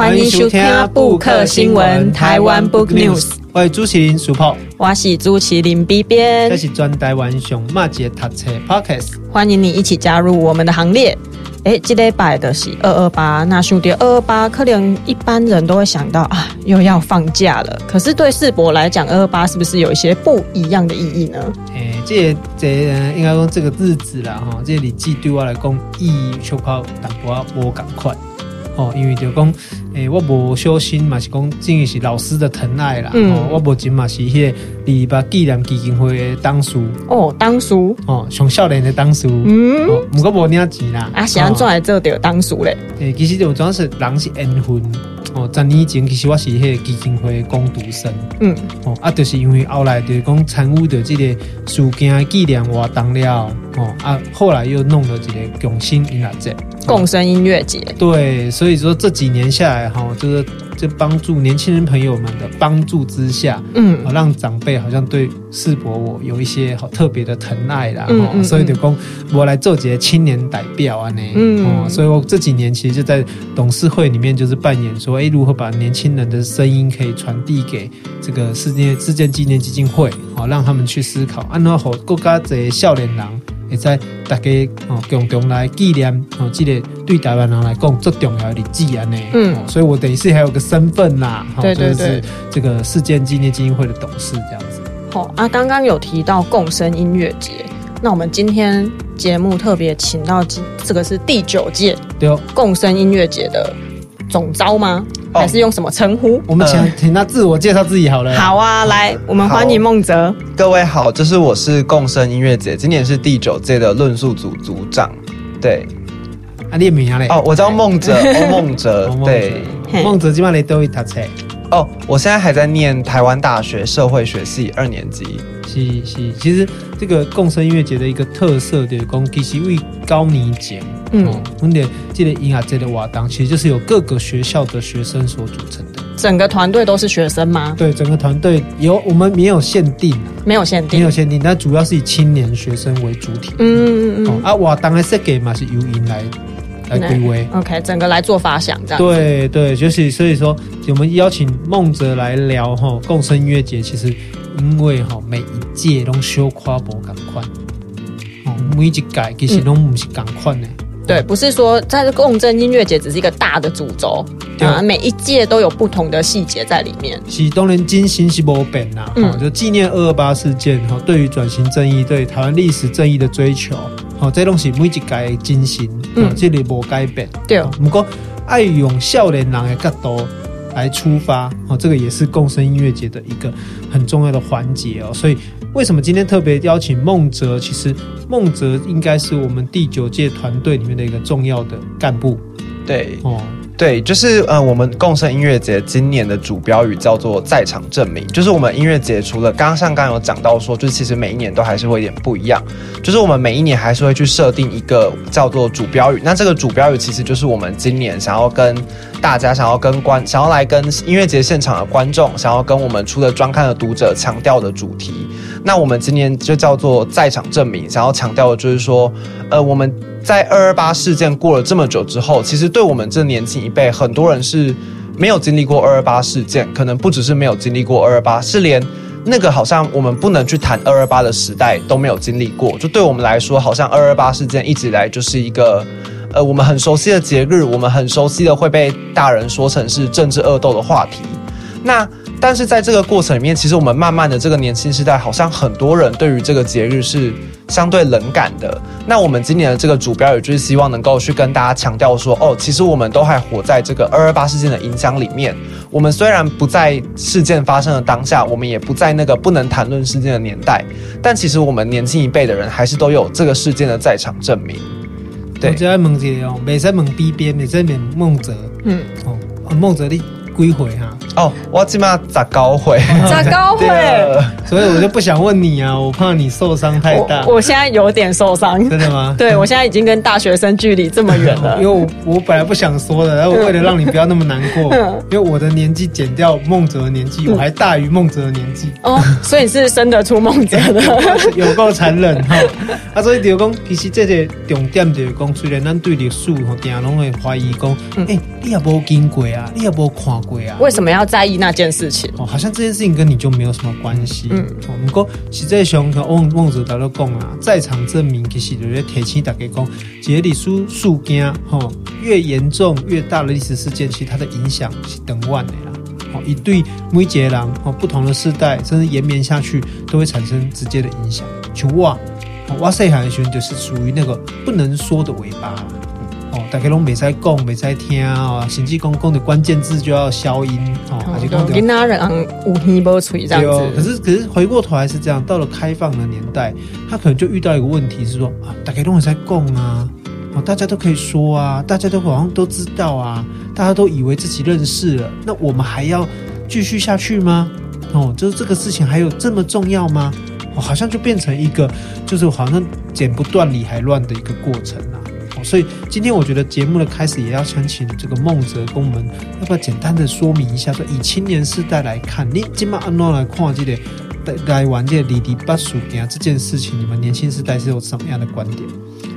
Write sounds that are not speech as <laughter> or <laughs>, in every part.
欢迎收听布克新闻台湾 Book News。我是主持人苏泡，我是主持人 B 边，这是专台湾上马街读册 Podcast。欢迎你一起加入我们的行列。哎，这礼拜的是二二八，那兄弟二二八，可能一般人都会想到啊，又要放假了。可是对世博来讲，二二八是不是有一些不一样的意义呢？哎，这这应该说这个日子啦，哈，这日子对我来讲意义就靠淡薄仔无赶快。哦，因为就讲，诶、欸，我无小心嘛，是讲，真的是老师的疼爱啦。嗯、哦，我无钱嘛，是迄个二二八纪念基金会的当事。哦，当事。哦，上少年的当事。嗯。不过无领钱啦。啊，是安怎来做着当事嘞？诶、欸，其实就主要是人是缘分。哦，十年前其实我是迄个基金会工读生。嗯。哦，啊，就是因为后来就是讲参与的这个事件纪念活动了。哦，啊，后来又弄了一个共生音乐节。共生音乐节。对，所以说这几年下来哈，就是就帮助年轻人朋友们的帮助之下，嗯，让长辈好像对世博我有一些好特别的疼爱啦。嗯，所以就讲我来做这个青年代表啊呢。嗯，哦，所以我这几年其实就在董事会里面就是扮演说，哎，如何把年轻人的声音可以传递给这个世界世界纪念基金会，好让他们去思考，安怎好国家这些少年人。会在大家哦共同来纪念哦，这个对台湾人来讲最重要的日子啊呢。嗯，所以我等于是还有个身份啦，对对对，就是这个世界纪念基金会的董事这样子。好啊，刚刚有提到共生音乐节，那我们今天节目特别请到这个是第九届对共生音乐节的总招吗？还是用什么称呼？我们请请他自我介绍自己好了。好啊，来，我们欢迎孟泽。各位好，这是我是共生音乐节，今年是第九届的论述组组长。对，啊，你名啊嘞？哦，我叫孟泽，孟泽。<laughs> 对，孟泽今晚来都会读册。哦，我现在还在念台湾大学社会学系二年级。是是，其实这个共生音乐节的一个特色就是讲，其实为高年级。嗯，我们的这个音乐节的活动，其实就是由各个学校的学生所组成的。整个团队都是学生吗？对，整个团队有我们没有限定，没有限定，没有限定，但主要是以青年学生为主体。嗯嗯嗯。啊，瓦当的设计嘛是由音来来归位。OK，整个来做发想这样。对对，就是所以说，我们邀请梦泽来聊哈共生音乐节，其实因为哈每一届都小跨步赶快，哦，每一届其实都不是赶快的。对，不是说在这共振音乐节只是一个大的主轴，对啊，每一届都有不同的细节在里面。是当然精心是不变呐，嗯，就纪念二二八事件哈，对于转型正义、对台湾历史正义的追求，好，这东西每一届精神，嗯，这里无改变。对，不过爱用少年人的角度来出发，哦，这个也是共生音乐节的一个很重要的环节哦，所以。为什么今天特别邀请孟泽？其实孟泽应该是我们第九届团队里面的一个重要的干部。对，哦。对，就是呃，我们共生音乐节今年的主标语叫做“在场证明”。就是我们音乐节除了刚刚像刚刚有讲到说，就其实每一年都还是会有点不一样。就是我们每一年还是会去设定一个叫做主标语。那这个主标语其实就是我们今年想要跟大家、想要跟观、想要来跟音乐节现场的观众、想要跟我们出的专刊的读者强调的主题。那我们今年就叫做“在场证明”，想要强调的就是说，呃，我们。在二二八事件过了这么久之后，其实对我们这年轻一辈，很多人是没有经历过二二八事件，可能不只是没有经历过二二八，是连那个好像我们不能去谈二二八的时代都没有经历过。就对我们来说，好像二二八事件一直以来就是一个，呃，我们很熟悉的节日，我们很熟悉的会被大人说成是政治恶斗的话题。那但是在这个过程里面，其实我们慢慢的这个年轻时代，好像很多人对于这个节日是相对冷感的。那我们今年的这个主标也就是希望能够去跟大家强调说，哦，其实我们都还活在这个二二八事件的影响里面。我们虽然不在事件发生的当下，我们也不在那个不能谈论事件的年代，但其实我们年轻一辈的人还是都有这个事件的在场证明。对，就在孟泽哦，每在孟 B 边，每在孟孟泽，嗯，哦，孟泽的归回哈。哦，我起码咋高会？咋高会？所以我就不想问你啊，我怕你受伤太大我。我现在有点受伤。真的吗？<laughs> 对，我现在已经跟大学生距离这么远了。<laughs> 因为我我本来不想说的，然 <laughs> 后为了让你不要那么难过，因为我的年纪减掉孟泽的年纪，我还大于孟泽的年纪。哦，所以是生得出孟泽的，有够残忍哈。啊，所以就讲，其实这个重点就是讲，虽然咱对历史吼，定拢会怀疑讲，哎，你也无经过啊，你也无看过啊，为什么要在意那件事情？哦，好像这件事情跟你就没有什么关系。嗯，不过实际上，孟孟子他都讲啊，在场证明其实就是提醒大家讲，这历史事件吼，越严重越大的历史事件，其实它的影响是等万的啦。哦，一对每一个人哦，不同的世代，甚至延绵下去，都会产生直接的影响。像我。我细汉的时候就是属于那个不能说的尾巴，哦，大家拢没在讲，没在听啊，甚至讲讲的关键字就要消音，哦，还是讲的。跟那人无耳无嘴这样子。可是可是回过头来是这样，到了开放的年代，他可能就遇到一个问题是说啊，大家拢在讲啊，哦，大家都可以说啊，大家都好像都知道啊，大家都以为自己认识了，那我们还要继续下去吗？哦，就是这个事情还有这么重要吗？哦，好像就变成一个，就是好像剪不断理还乱的一个过程啊。所以今天我觉得节目的开始也要想请这个孟泽跟我们，要不要简单的说明一下，说以青年世代来看，你今麦安怎来看这个来玩这个离离八数啊这件事情，你们年轻世代是有什么样的观点？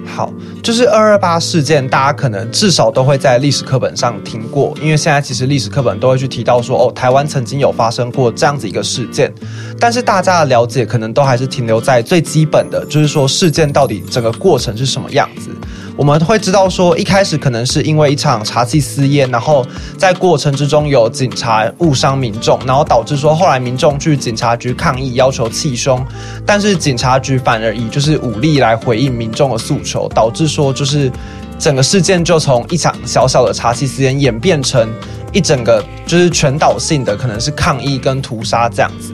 好，就是二二八事件，大家可能至少都会在历史课本上听过，因为现在其实历史课本都会去提到说，哦，台湾曾经有发生过这样子一个事件，但是大家的了解可能都还是停留在最基本的，就是说事件到底整个过程是什么样子。我们会知道说，一开始可能是因为一场茶气私烟，然后在过程之中有警察误伤民众，然后导致说后来民众去警察局抗议，要求弃凶，但是警察局反而以就是武力来回应民众的诉求，导致说就是整个事件就从一场小小的茶气私烟演变成一整个就是全岛性的可能是抗议跟屠杀这样子。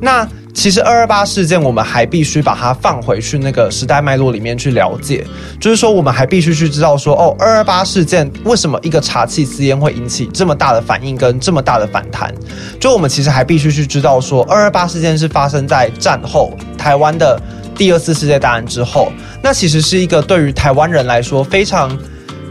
那其实二二八事件，我们还必须把它放回去那个时代脉络里面去了解，就是说，我们还必须去知道说，哦，二二八事件为什么一个茶气私烟会引起这么大的反应跟这么大的反弹？就我们其实还必须去知道说，二二八事件是发生在战后台湾的第二次世界大战之后，那其实是一个对于台湾人来说非常。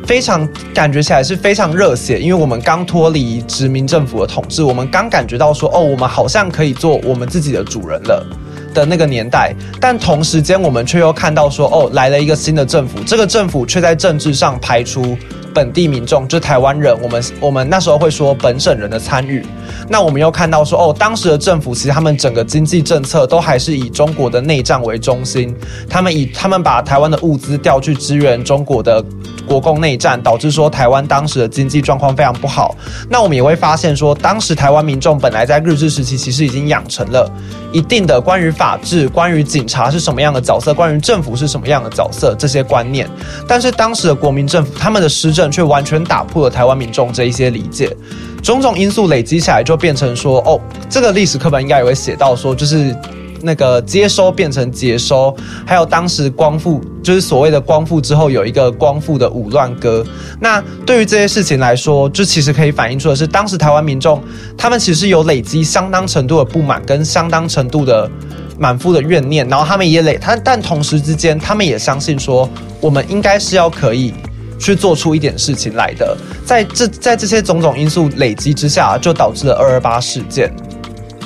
非常感觉起来是非常热血，因为我们刚脱离殖民政府的统治，我们刚感觉到说，哦，我们好像可以做我们自己的主人了的那个年代。但同时间，我们却又看到说，哦，来了一个新的政府，这个政府却在政治上排除。本地民众，就台湾人，我们我们那时候会说本省人的参与。那我们又看到说，哦，当时的政府其实他们整个经济政策都还是以中国的内战为中心，他们以他们把台湾的物资调去支援中国的国共内战，导致说台湾当时的经济状况非常不好。那我们也会发现说，当时台湾民众本来在日治时期其实已经养成了一定的关于法治、关于警察是什么样的角色、关于政府是什么样的角色这些观念。但是当时的国民政府他们的施政。却完全打破了台湾民众这一些理解，种种因素累积起来，就变成说，哦，这个历史课本应该也会写到说，就是那个接收变成接收，还有当时光复，就是所谓的光复之后有一个光复的五乱歌。那对于这些事情来说，就其实可以反映出的是，当时台湾民众他们其实有累积相当程度的不满跟相当程度的满腹的怨念，然后他们也累，他但同时之间，他们也相信说，我们应该是要可以。去做出一点事情来的，在这在这些种种因素累积之下，就导致了二二八事件。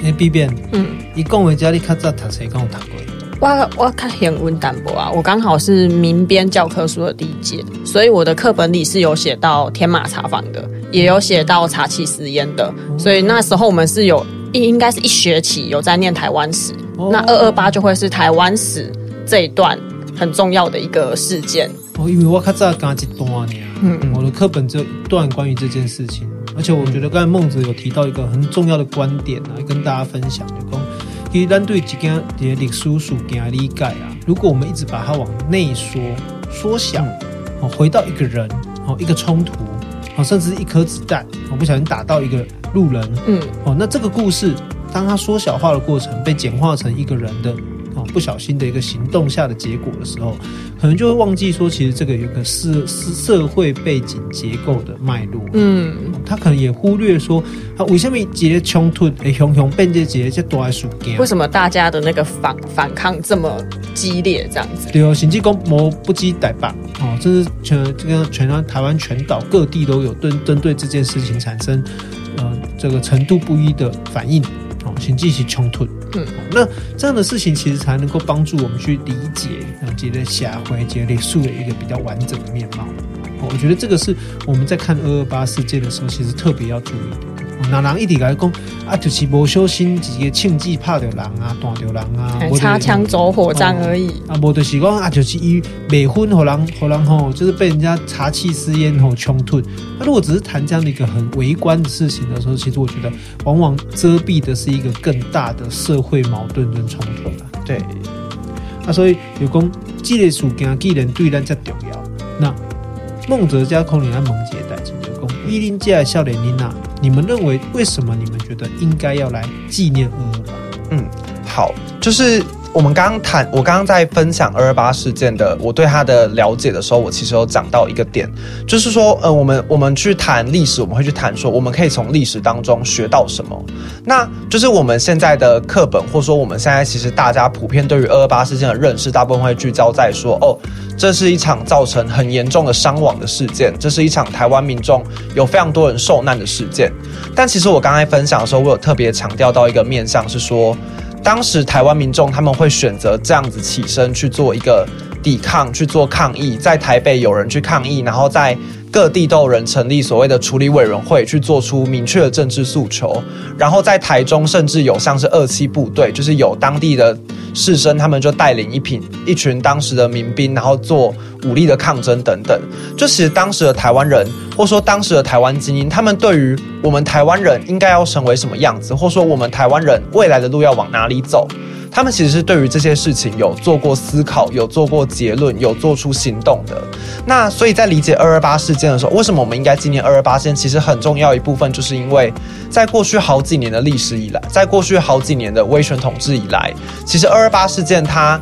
你别变，嗯，你讲回家你看这读谁跟我谈过？我我看很温淡薄啊，我刚好是民编教科书的第一届，所以我的课本里是有写到天马茶坊的，也有写到茶气私烟的，所以那时候我们是有应应该是一学期有在念台湾史，哦、那二二八就会是台湾史这一段很重要的一个事件。哦，因为我较早刚一段呢，嗯，我的课本只有一段关于这件事情，而且我觉得刚才孟子有提到一个很重要的观点啊，跟大家分享，就讲其实咱对一件的历史事件理解啊，如果我们一直把它往内缩缩小，哦，回到一个人，哦，一个冲突，哦，甚至是一颗子弹，我不小心打到一个路人，嗯，哦，那这个故事当它缩小化的过程被简化成一个人的。哦，不小心的一个行动下的结果的时候，可能就会忘记说，其实这个有个社社会背景结构的脉络。嗯，他可能也忽略说，他为什么节冲突诶，熊熊变这结这多爱输为什么大家的那个反反抗这么激烈？这样子？对哦，行济公谋不羁歹霸哦，这是全这个全台湾全岛各地都有针针对这件事情产生呃这个程度不一的反应。哦，请进行冲突。嗯，那这样的事情其实才能够帮助我们去理解，呃，这个社会、这个历史的一个比较完整的面貌。我觉得这个是我们在看二二八事件的时候，其实特别要注意的。那人一直来讲啊，就是无小心一个庆忌怕着人啊，断着人啊，擦枪走火仗而已。啊，无就是讲啊，就是伊未婚和人和人吼，就是被人家茶气私烟吼冲突。那如果只是谈这样的一个很微观的事情的时候，其实我觉得往往遮蔽的是一个更大的社会矛盾跟冲突啊。对，啊，所以有讲这个事件既然对咱这重要，那孟哲家可能要孟杰代，请求公伊林家笑脸妮娜。你们认为为什么你们觉得应该要来纪念二二八？嗯，好，就是我们刚刚谈，我刚刚在分享二二八事件的我对他的了解的时候，我其实有讲到一个点，就是说，呃，我们我们去谈历史，我们会去谈说，我们可以从历史当中学到什么？那就是我们现在的课本，或者说我们现在其实大家普遍对于二二八事件的认识，大部分会聚焦在说，哦。这是一场造成很严重的伤亡的事件，这是一场台湾民众有非常多人受难的事件。但其实我刚才分享的时候，我有特别强调到一个面向，是说当时台湾民众他们会选择这样子起身去做一个抵抗，去做抗议，在台北有人去抗议，然后在。各地都有人成立所谓的处理委员会，去做出明确的政治诉求。然后在台中，甚至有像是二七部队，就是有当地的士绅，他们就带领一品一群当时的民兵，然后做武力的抗争等等。就其实当时的台湾人，或说当时的台湾精英，他们对于我们台湾人应该要成为什么样子，或说我们台湾人未来的路要往哪里走。他们其实是对于这些事情有做过思考，有做过结论，有做出行动的。那所以在理解二二八事件的时候，为什么我们应该纪念二二八事件？其实很重要一部分，就是因为在过去好几年的历史以来，在过去好几年的威权统治以来，其实二二八事件它，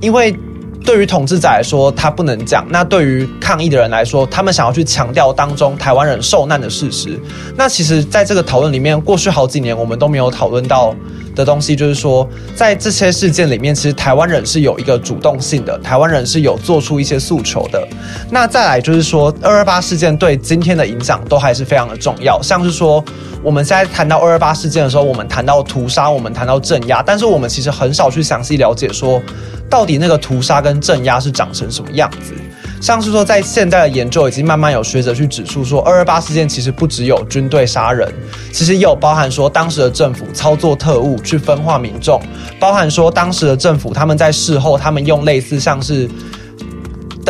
因为对于统治者来说，它不能讲；那对于抗议的人来说，他们想要去强调当中台湾人受难的事实。那其实，在这个讨论里面，过去好几年我们都没有讨论到。的东西就是说，在这些事件里面，其实台湾人是有一个主动性的，台湾人是有做出一些诉求的。那再来就是说，二二八事件对今天的影响都还是非常的重要。像是说，我们现在谈到二二八事件的时候，我们谈到屠杀，我们谈到镇压，但是我们其实很少去详细了解说，到底那个屠杀跟镇压是长成什么样子。像是说，在现在的研究已经慢慢有学者去指出说，二二八事件其实不只有军队杀人，其实也有包含说当时的政府操作特务去分化民众，包含说当时的政府他们在事后他们用类似像是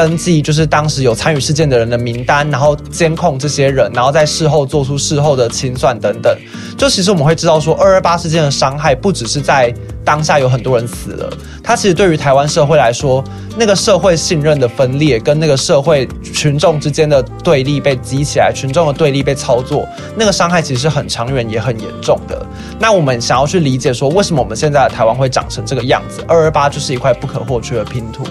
登记，就是当时有参与事件的人的名单，然后监控这些人，然后在事后做出事后的清算等等。就其实我们会知道说，二二八事件的伤害不只是在。当下有很多人死了，它其实对于台湾社会来说，那个社会信任的分裂，跟那个社会群众之间的对立被激起来，群众的对立被操作，那个伤害其实很长远也很严重的。那我们想要去理解说，为什么我们现在的台湾会长成这个样子？二二八就是一块不可或缺的拼图。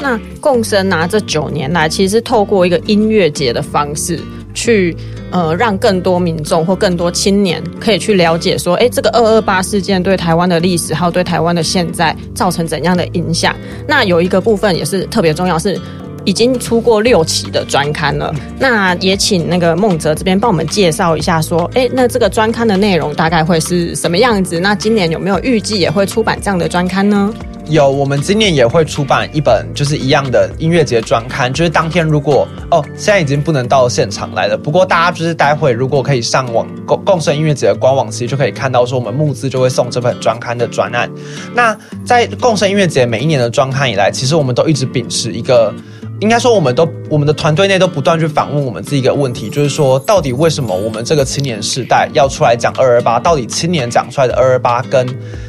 那共生拿这九年来，其实透过一个音乐节的方式去。呃，让更多民众或更多青年可以去了解说，哎，这个二二八事件对台湾的历史还有对台湾的现在造成怎样的影响？那有一个部分也是特别重要，是已经出过六期的专刊了。那也请那个孟哲这边帮我们介绍一下，说，哎，那这个专刊的内容大概会是什么样子？那今年有没有预计也会出版这样的专刊呢？有，我们今年也会出版一本，就是一样的音乐节专刊。就是当天如果哦，现在已经不能到现场来了。不过大家就是待会如果可以上网共共生音乐节的官网，其实就可以看到说我们募资就会送这本专刊的专案。那在共生音乐节每一年的专刊以来，其实我们都一直秉持一个，应该说我们都我们的团队内都不断去反问我们自己一个问题，就是说到底为什么我们这个青年世代要出来讲二二八？到底青年讲出来的二二八跟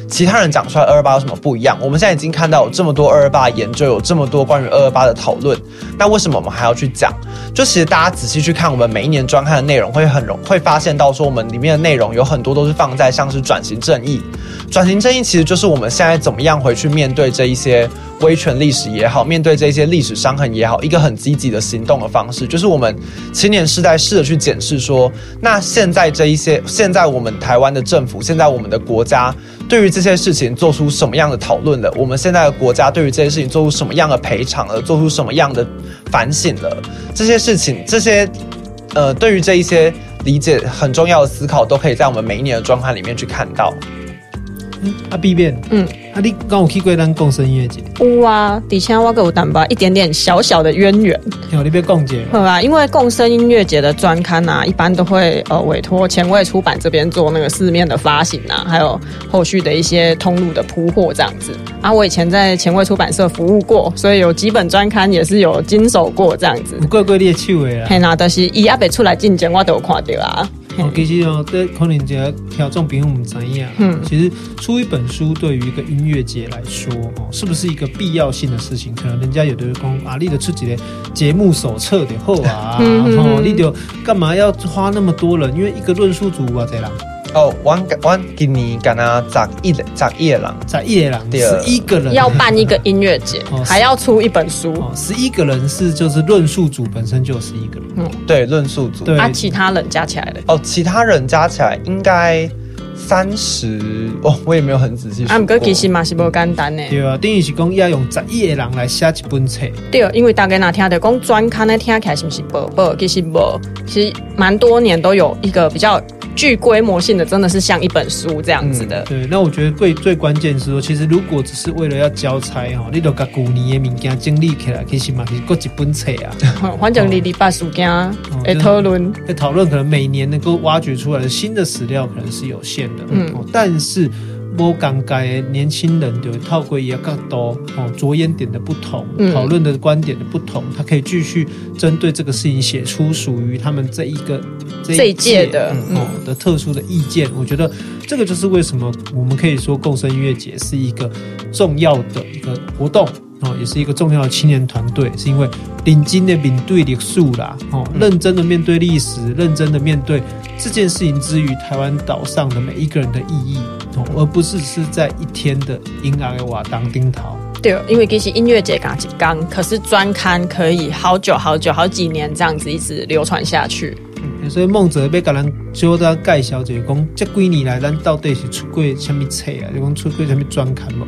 其他人讲出来二二八有什么不一样？我们现在已经看到有这么多二二八研究，有这么多关于二二八的讨论，那为什么我们还要去讲？就其实大家仔细去看我们每一年专刊的内容，会很容会发现到说，我们里面的内容有很多都是放在像是转型正义，转型正义其实就是我们现在怎么样回去面对这一些威权历史也好，面对这些历史伤痕也好，一个很积极的行动的方式，就是我们青年世代试着去检视说，那现在这一些，现在我们台湾的政府，现在我们的国家。对于这些事情做出什么样的讨论了？我们现在的国家对于这些事情做出什么样的赔偿了？做出什么样的反省了？这些事情，这些呃，对于这一些理解很重要的思考，都可以在我们每一年的专刊里面去看到。嗯，阿 B 变，嗯，啊，你跟我去过咱共生音乐节？有啊，底下我给我担吧一点点小小的渊源。有你别共节，好吧？因为共生音乐节的专刊啊，一般都会呃委托前卫出版这边做那个四面的发行啊，还有后续的一些通路的铺货这样子。啊，我以前在前卫出版社服务过，所以有几本专刊也是有经手过这样子。贵贵列趣味啊！嘿，那都是伊阿伯出来进前，我都有看到啊。哦，<laughs> 其实哦，这可能这听众朋友们怎样？嗯，其实出一本书对于一个音乐节来说，哦，是不是一个必要性的事情？可能人家有的人讲啊，你的出几个节目手册的后啊，哦，你就干嘛要花那么多人？因为一个论述组啊，这样。哦，我我今年跟他找一找一个人，砸一个人，十一个人。要办一个音乐节，哦、还要出一本书。十一个人是就是论述组本身就十一个人，嗯，对，论述组。对，啊，其他人加起来的哦，其他人加起来应该三十哦，我也没有很仔细。啊，不过其实嘛是不简单呢。对啊，等于是讲要用十一个人来写一本册。对，因为大家那听的讲专刊呢，听起来是不是不不，其实不，其实蛮多年都有一个比较。具规模性的真的是像一本书这样子的。嗯、对，那我觉得最最关键是说，其实如果只是为了要交差哦，你都把古年的物件整理起来，其实嘛是各一本册啊。反正你礼拜书件会讨论，会讨论，可能每年能够挖掘出来的新的史料可能是有限的。嗯，但是。不尴尬，年轻人就套规也更多哦，着眼点的不同，讨论的观点的不同，他可以继续针对这个事情写出属于他们这一个这一届的哦的特殊的意见。我觉得这个就是为什么我们可以说共生音乐节是一个重要的一个活动哦，也是一个重要的青年团队，是因为领金的面对历史啦哦，认真的面对历史，认真的面对这件事情之于台湾岛上的每一个人的意义。哦而不是是在一天的阴暗的瓦当丁桃。对，因为其实音乐节刚起刚，可是专刊可以好久好久好几年这样子一直流传下去。嗯、所以孟泽要甲咱就在介绍就是讲，这几年来咱到底是出过什么册啊？就讲出过什么专刊吗？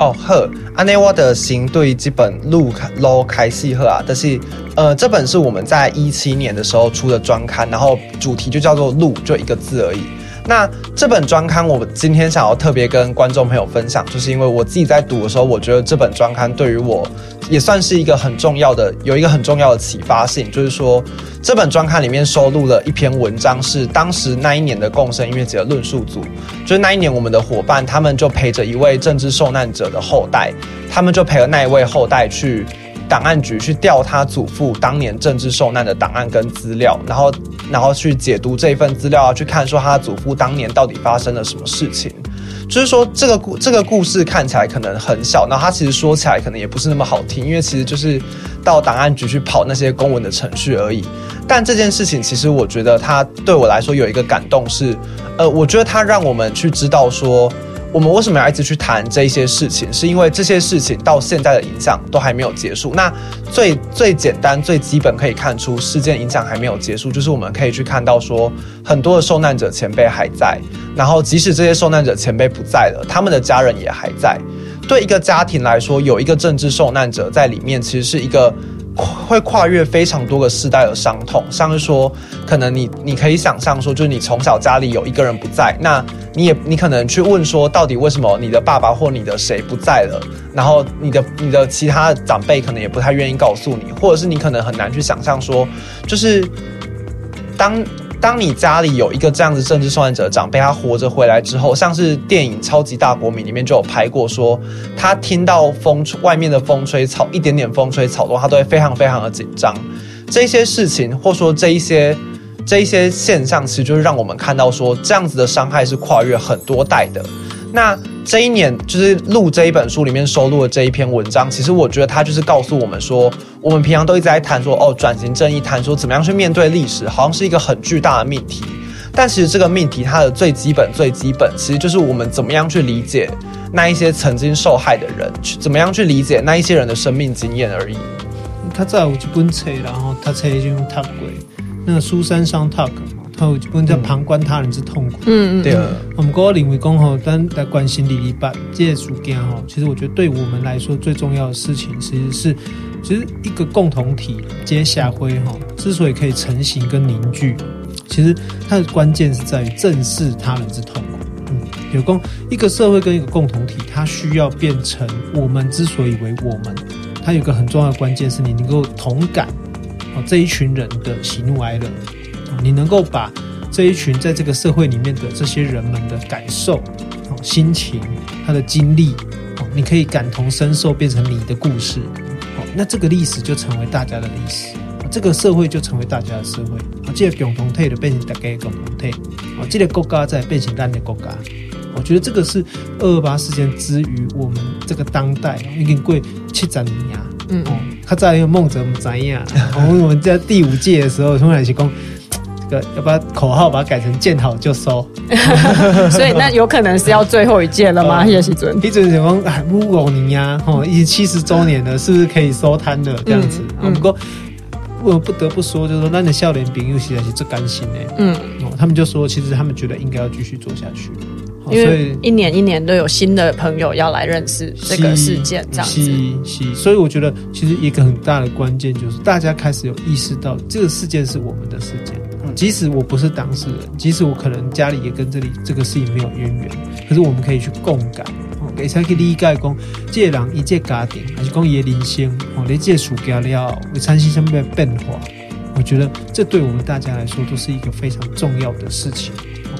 哦呵，安内沃的新对这本路路开系呵啊，但是呃，这本是我们在一七年的时候出的专刊，然后主题就叫做路，就一个字而已。那这本专刊，我今天想要特别跟观众朋友分享，就是因为我自己在读的时候，我觉得这本专刊对于我也算是一个很重要的，有一个很重要的启发性，就是说这本专刊里面收录了一篇文章，是当时那一年的共生音乐节的论述组，就是那一年我们的伙伴，他们就陪着一位政治受难者的后代，他们就陪了那一位后代去。档案局去调他祖父当年政治受难的档案跟资料，然后，然后去解读这一份资料啊，去看说他祖父当年到底发生了什么事情。就是说，这个故这个故事看起来可能很小，然后他其实说起来可能也不是那么好听，因为其实就是到档案局去跑那些公文的程序而已。但这件事情其实我觉得他对我来说有一个感动是，呃，我觉得他让我们去知道说。我们为什么要一直去谈这些事情？是因为这些事情到现在的影响都还没有结束。那最最简单、最基本可以看出事件影响还没有结束，就是我们可以去看到说，很多的受难者前辈还在，然后即使这些受难者前辈不在了，他们的家人也还在。对一个家庭来说，有一个政治受难者在里面，其实是一个。会跨越非常多个世代的伤痛，像是说，可能你你可以想象说，就是你从小家里有一个人不在，那你也你可能去问说，到底为什么你的爸爸或你的谁不在了？然后你的你的其他长辈可能也不太愿意告诉你，或者是你可能很难去想象说，就是当。当你家里有一个这样子政治受难者的长辈，他活着回来之后，像是电影《超级大国民》里面就有拍过，说他听到风外面的风吹草，一点点风吹草动，他都会非常非常的紧张。这些事情，或说这一些这一些现象，其实就是让我们看到说，这样子的伤害是跨越很多代的。那这一年就是录这一本书里面收录的这一篇文章，其实我觉得它就是告诉我们说，我们平常都一直在谈说哦，转型正义，谈说怎么样去面对历史，好像是一个很巨大的命题。但其实这个命题它的最基本、最基本，其实就是我们怎么样去理解那一些曾经受害的人，去怎么样去理解那一些人的生命经验而已。他在有一本册，然后他曾经读过那个苏珊桑塔克。他有一本叫《旁观他人之痛苦》。嗯嗯，对啊。我们国认为公吼，咱来关心二二八这些事件吼，其实我觉得对我们来说最重要的事情，其实是其实一个共同体接下回哈，之所以可以成型跟凝聚，其实它的关键是在于正视他人之痛苦。嗯，有共一个社会跟一个共同体，它需要变成我们之所以为我们，它有一个很重要的关键是你能够同感哦这一群人的喜怒哀乐。你能够把这一群在这个社会里面的这些人们的感受、心情、他的经历，你可以感同身受，变成你的故事，那这个历史就成为大家的历史，这个社会就成为大家的社会。啊，这个共同体的变成大家的共同体，啊，这个国家再变成咱的国家。我觉得这个是二二八事件之于我们这个当代已经过七十年啊。嗯，他在用梦泽不怎样？我们在第五届的时候，从来是讲。要把口号把它改成见好就收，<laughs> 所以那有可能是要最后一届了吗？<laughs> 叶锡尊，叶锡尊讲哎，五五年呀，哦，已经七十周年了，是不是可以收摊了？这样子，不、嗯、过我不得不说，就是说，那的笑脸饼又实在是最甘心的。嗯，哦，他们就说，其实他们觉得应该要继续做下去，因为一年一年都有新的朋友要来认识这个事件，这样子是，是，所以我觉得其实一个很大的关键就是大家开始有意识到这个事件是我们的事件。即使我不是当事人，即使我可能家里也跟这里这个事情没有渊源，可是我们可以去共感，哦，给才去理解讲，这个人一这家庭，还是讲伊的人生，哦，你这暑假了会产生什么变化？我觉得这对我们大家来说都是一个非常重要的事情，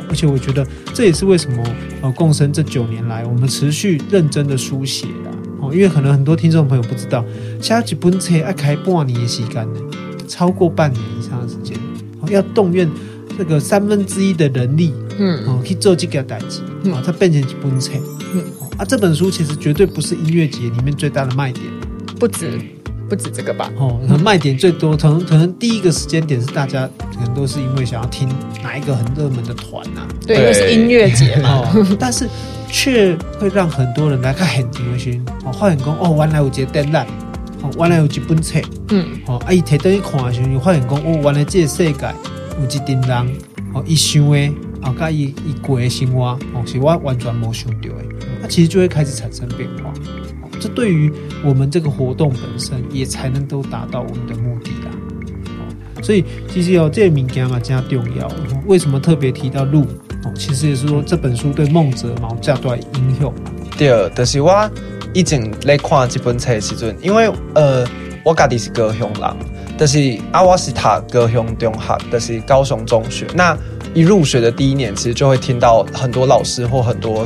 而且我觉得这也是为什么呃，共生这九年来我们持续认真的书写的哦，因为可能很多听众朋友不知道，下一本册要开半年的时间呢，超过半年以上的时间。要动员这个三分之一的人力，嗯，哦，去做这个代志，啊，它变成一本册，嗯，啊，这本书其实绝对不是音乐节里面最大的卖点，不止，不止这个吧，哦，卖点最多，可能可能第一个时间点是大家可能都是因为想要听哪一个很热门的团呐，对，因为是音乐节嘛，<laughs> 但是却会让很多人来看很开心，哦，发现讲哦，原来有这个展览。原来有一本册，嗯，哦，啊，伊摕倒去看的时候，你发现讲，哦，原来这个世界有一群人，哦，伊想的，啊，甲伊伊过的生活，哦，是我完全没想到的，那其实就会开始产生变化，哦，这对于我们这个活动本身，也才能都达到我们的目的啦，哦，所以其实哦这个物件嘛，加重要，为什么特别提到路？哦，其实也是说这本书对梦泽毛这段影响，对，就是我。以前来看这本册的时阵，因为呃，我家己是高雄人，但是啊，我是读高雄中学，但是高雄中学。那一入学的第一年，其实就会听到很多老师或很多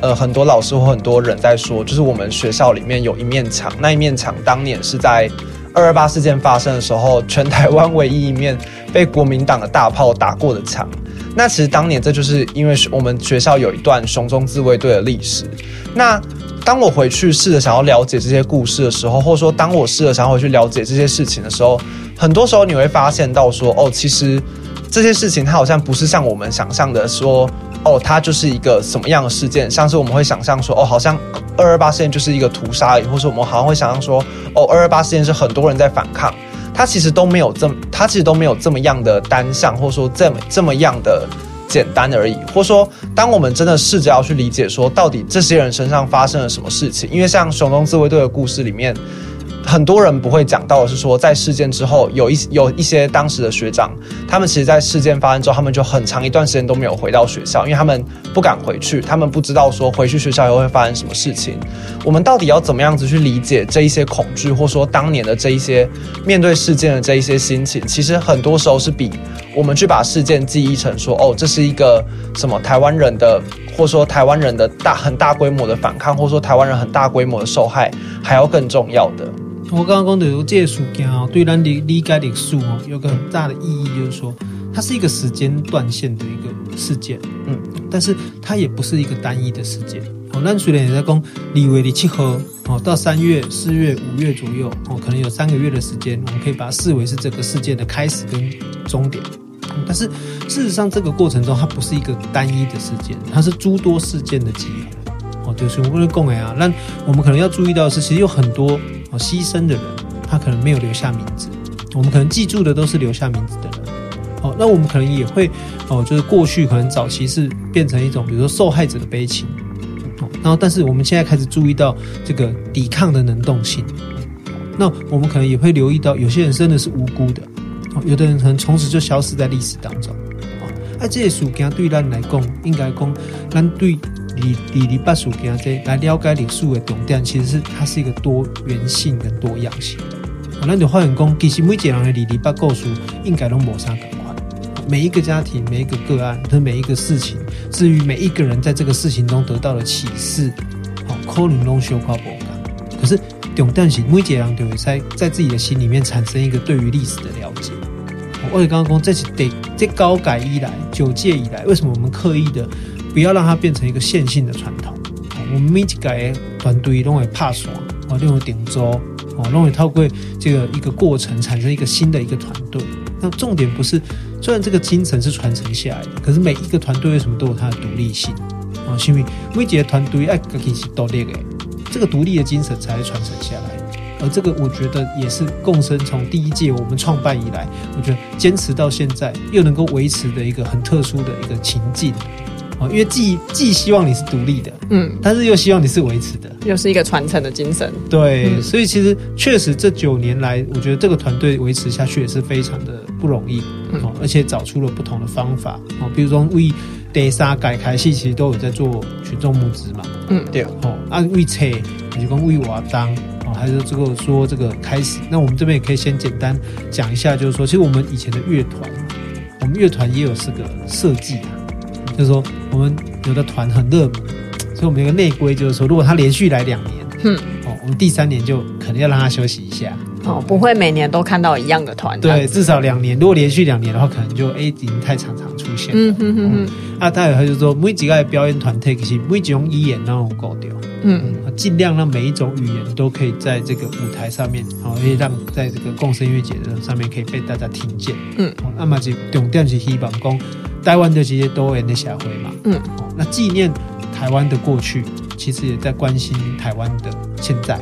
呃很多老师或很多人在说，就是我们学校里面有一面墙，那一面墙当年是在二二八事件发生的时候，全台湾唯一一面被国民党的大炮打过的墙。那其实当年这就是因为我们学校有一段熊中自卫队的历史。那当我回去试着想要了解这些故事的时候，或者说当我试着想要回去了解这些事情的时候，很多时候你会发现到说，哦，其实这些事情它好像不是像我们想象的说，哦，它就是一个什么样的事件，像是我们会想象说，哦，好像二二八事件就是一个屠杀，或者我们好像会想象说，哦，二二八事件是很多人在反抗，它其实都没有这么，它其实都没有这么样的单向，或者说这么这么样的。简单而已，或者说，当我们真的试着要去理解，说到底这些人身上发生了什么事情，因为像熊中自卫队的故事里面。很多人不会讲到的是说，在事件之后，有一有一些当时的学长，他们其实，在事件发生之后，他们就很长一段时间都没有回到学校，因为他们不敢回去，他们不知道说回去学校以后会发生什么事情。我们到底要怎么样子去理解这一些恐惧，或说当年的这一些面对事件的这一些心情？其实很多时候是比我们去把事件记忆成说，哦，这是一个什么台湾人的，或说台湾人的大很大规模的反抗，或说台湾人很大规模的受害，还要更重要的。我刚刚讲的这些事件哦，对咱理理解历史哦，有个很大的意义，就是说它是一个时间断线的一个事件，嗯，但是它也不是一个单一的事件，哦，那虽然也在讲李维的七合哦，到三月、四月、五月左右哦，可能有三个月的时间，我们可以把它视为是这个事件的开始跟终点。但是事实上，这个过程中它不是一个单一的事件，它是诸多事件的集合。哦，就是我们的共啊，那我们可能要注意到的是，其实有很多哦牺牲的人，他可能没有留下名字，我们可能记住的都是留下名字的人。哦，那我们可能也会哦，就是过去可能早期是变成一种，比如说受害者的悲情。哦，然后但是我们现在开始注意到这个抵抗的能动性。那我们可能也会留意到，有些人真的是无辜的。哦，有的人可能从此就消失在历史当中。哦，啊，这些事件对咱来讲，应该讲咱对。你你你把书给他这来了解历史的重点，其实是它是一个多元性跟多样性的。那你发现讲，其实每一个人的二二八故事应该都抹杀感觉。每一个家庭、每一个个案和每一个事情，至于每一个人在这个事情中得到的启示，好，可能都相跨不同。可是重点是每一个人都会在在自己的心里面产生一个对于历史的了解。我刚刚讲，这是得这高改以来九届以来，为什么我们刻意的？不要让它变成一个线性的传统。我们每一个团队都会怕爽，哦，都会点桌，哦，都会透过这个一个过程产生一个新的一个团队。那重点不是，虽然这个精神是传承下来的，可是每一个团队为什么都有它的独立性？哦，因为每一个团队哎，自己是独立的，这个独立的精神才会传承下来。而这个我觉得也是共生从第一届我们创办以来，我觉得坚持到现在又能够维持的一个很特殊的一个情境。哦，因为既既希望你是独立的，嗯，但是又希望你是维持的，又是一个传承的精神。对，嗯、所以其实确实这九年来，我觉得这个团队维持下去也是非常的不容易，哦，而且找出了不同的方法，哦，比如说为第三改开戏，其实都有在做群众募资嘛，嗯，对，哦，按为车，你就跟为我当，哦，还是这个说这个开始，那我们这边也可以先简单讲一下，就是说，其实我们以前的乐团，我们乐团也有这个设计啊。就是说，我们有的团很热门，<tsk> 所以我们有个内规，就是说，如果他连续来两年，嗯，哦，我们第三年就可能要让他休息一下，哦，不会每年都看到一样的团，对，至少两年。如果连续两年的话，可能就 A 已经太常常出现了，嗯哼哼哼。啊，他有他就说，每几个表演团体其实每几种语言都能够掉，嗯。嗯，尽量让每一种语言都可以在这个舞台上面，哦，可以让在这个共生音乐节的上面可以被大家听见，嗯，那么就重点是希望讲。台湾的这些多元的社会嘛，嗯，那纪念台湾的过去，其实也在关心台湾的现在，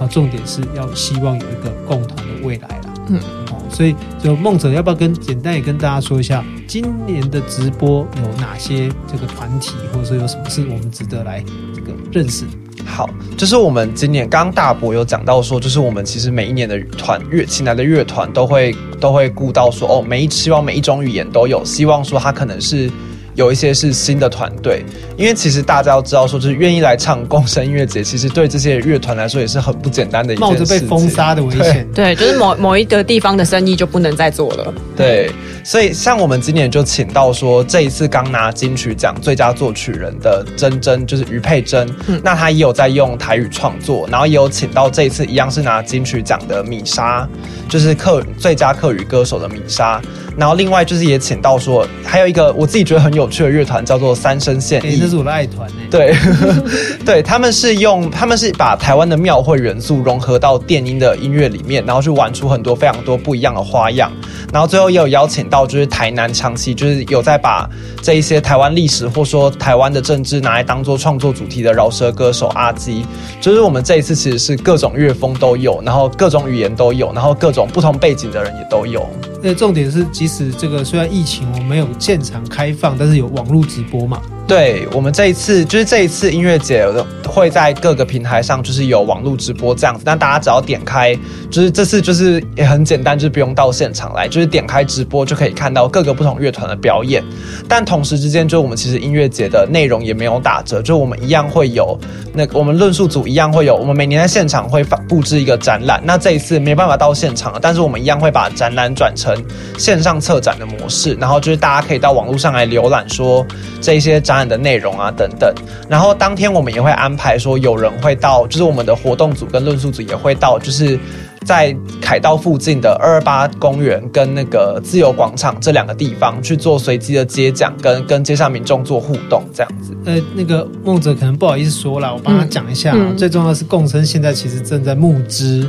啊，重点是要希望有一个共同的未来啦，嗯，哦，所以就梦者要不要跟简单也跟大家说一下，今年的直播有哪些这个团体，或者说有什么是我们值得来这个认识？好，就是我们今年刚刚大伯有讲到说，就是我们其实每一年的团乐请来的乐团都会都会顾到说，哦，每一希望每一种语言都有，希望说他可能是。有一些是新的团队，因为其实大家都知道，说就是愿意来唱共生音乐节，其实对这些乐团来说也是很不简单的一件事。冒着被封杀的危险，对，就是某某一个地方的生意就不能再做了。对，所以像我们今年就请到说，这一次刚拿金曲奖最佳作曲人的珍珍，就是于佩珍，嗯，那他也有在用台语创作，然后也有请到这一次一样是拿金曲奖的米莎，就是客最佳客语歌手的米莎。然后另外就是也请到说，还有一个我自己觉得很有趣的乐团叫做三生线艺，这是我的爱团。对，<laughs> 对，他们是用他们是把台湾的庙会元素融合到电音的音乐里面，然后去玩出很多非常多不一样的花样。然后最后也有邀请到就是台南长期就是有在把这一些台湾历史或说台湾的政治拿来当做创作主题的饶舌歌手阿基，就是我们这一次其实是各种乐风都有，然后各种语言都有，然后各种不同背景的人也都有。那重点是，即使这个虽然疫情我没有现场开放，但是有网络直播嘛。对，我们这一次就是这一次音乐节会在各个平台上就是有网络直播这样子，那大家只要点开，就是这次就是也很简单，就是不用到现场来，就是点开直播就可以看到各个不同乐团的表演。但同时之间，就我们其实音乐节的内容也没有打折，就我们一样会有那我们论述组一样会有，我们每年在现场会发布置一个展览。那这一次没办法到现场了，但是我们一样会把展览转成线上策展的模式，然后就是大家可以到网络上来浏览，说这些展。的内容啊等等，然后当天我们也会安排说有人会到，就是我们的活动组跟论述组也会到，就是在凯道附近的二二八公园跟那个自由广场这两个地方去做随机的接讲，跟跟街上民众做互动，这样子。呃，那个梦哲可能不好意思说了，我帮他讲一下。嗯嗯、最重要的是，共生现在其实正在募资。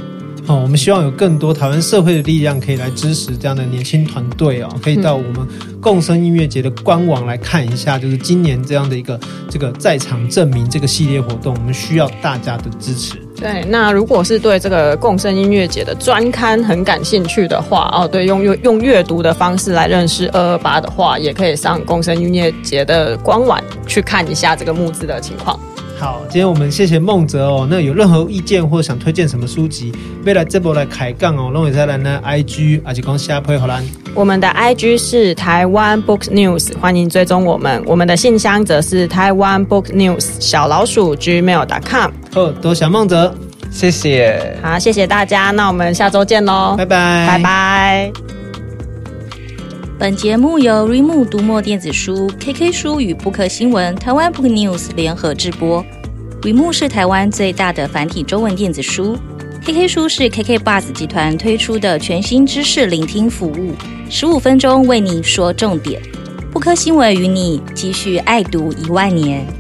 哦，我们希望有更多台湾社会的力量可以来支持这样的年轻团队哦，可以到我们共生音乐节的官网来看一下，就是今年这样的一个这个在场证明这个系列活动，我们需要大家的支持。对，那如果是对这个共生音乐节的专刊很感兴趣的话，哦，对，用用用阅读的方式来认识二二八的话，也可以上共生音乐节的官网去看一下这个募资的情况。好，今天我们谢谢孟哲哦。那有任何意见或想推荐什么书籍，未来这波来开杠哦，弄一下来呢，IG 而且讲下配好啦。我们的 IG 是台湾 Book News，欢迎追踪我们。我们的信箱则是台湾 Book News 小老鼠 gmail.com。哦，多谢孟哲，谢谢。好，谢谢大家，那我们下周见喽，拜拜，拜拜。本节目由 r e m o 读墨电子书、KK 书与布克新闻、台湾 Book News 联合制播。r e m o 是台湾最大的繁体中文电子书，KK 书是 KK Bus 集团推出的全新知识聆听服务，十五分钟为你说重点。布克新闻与你继续爱读一万年。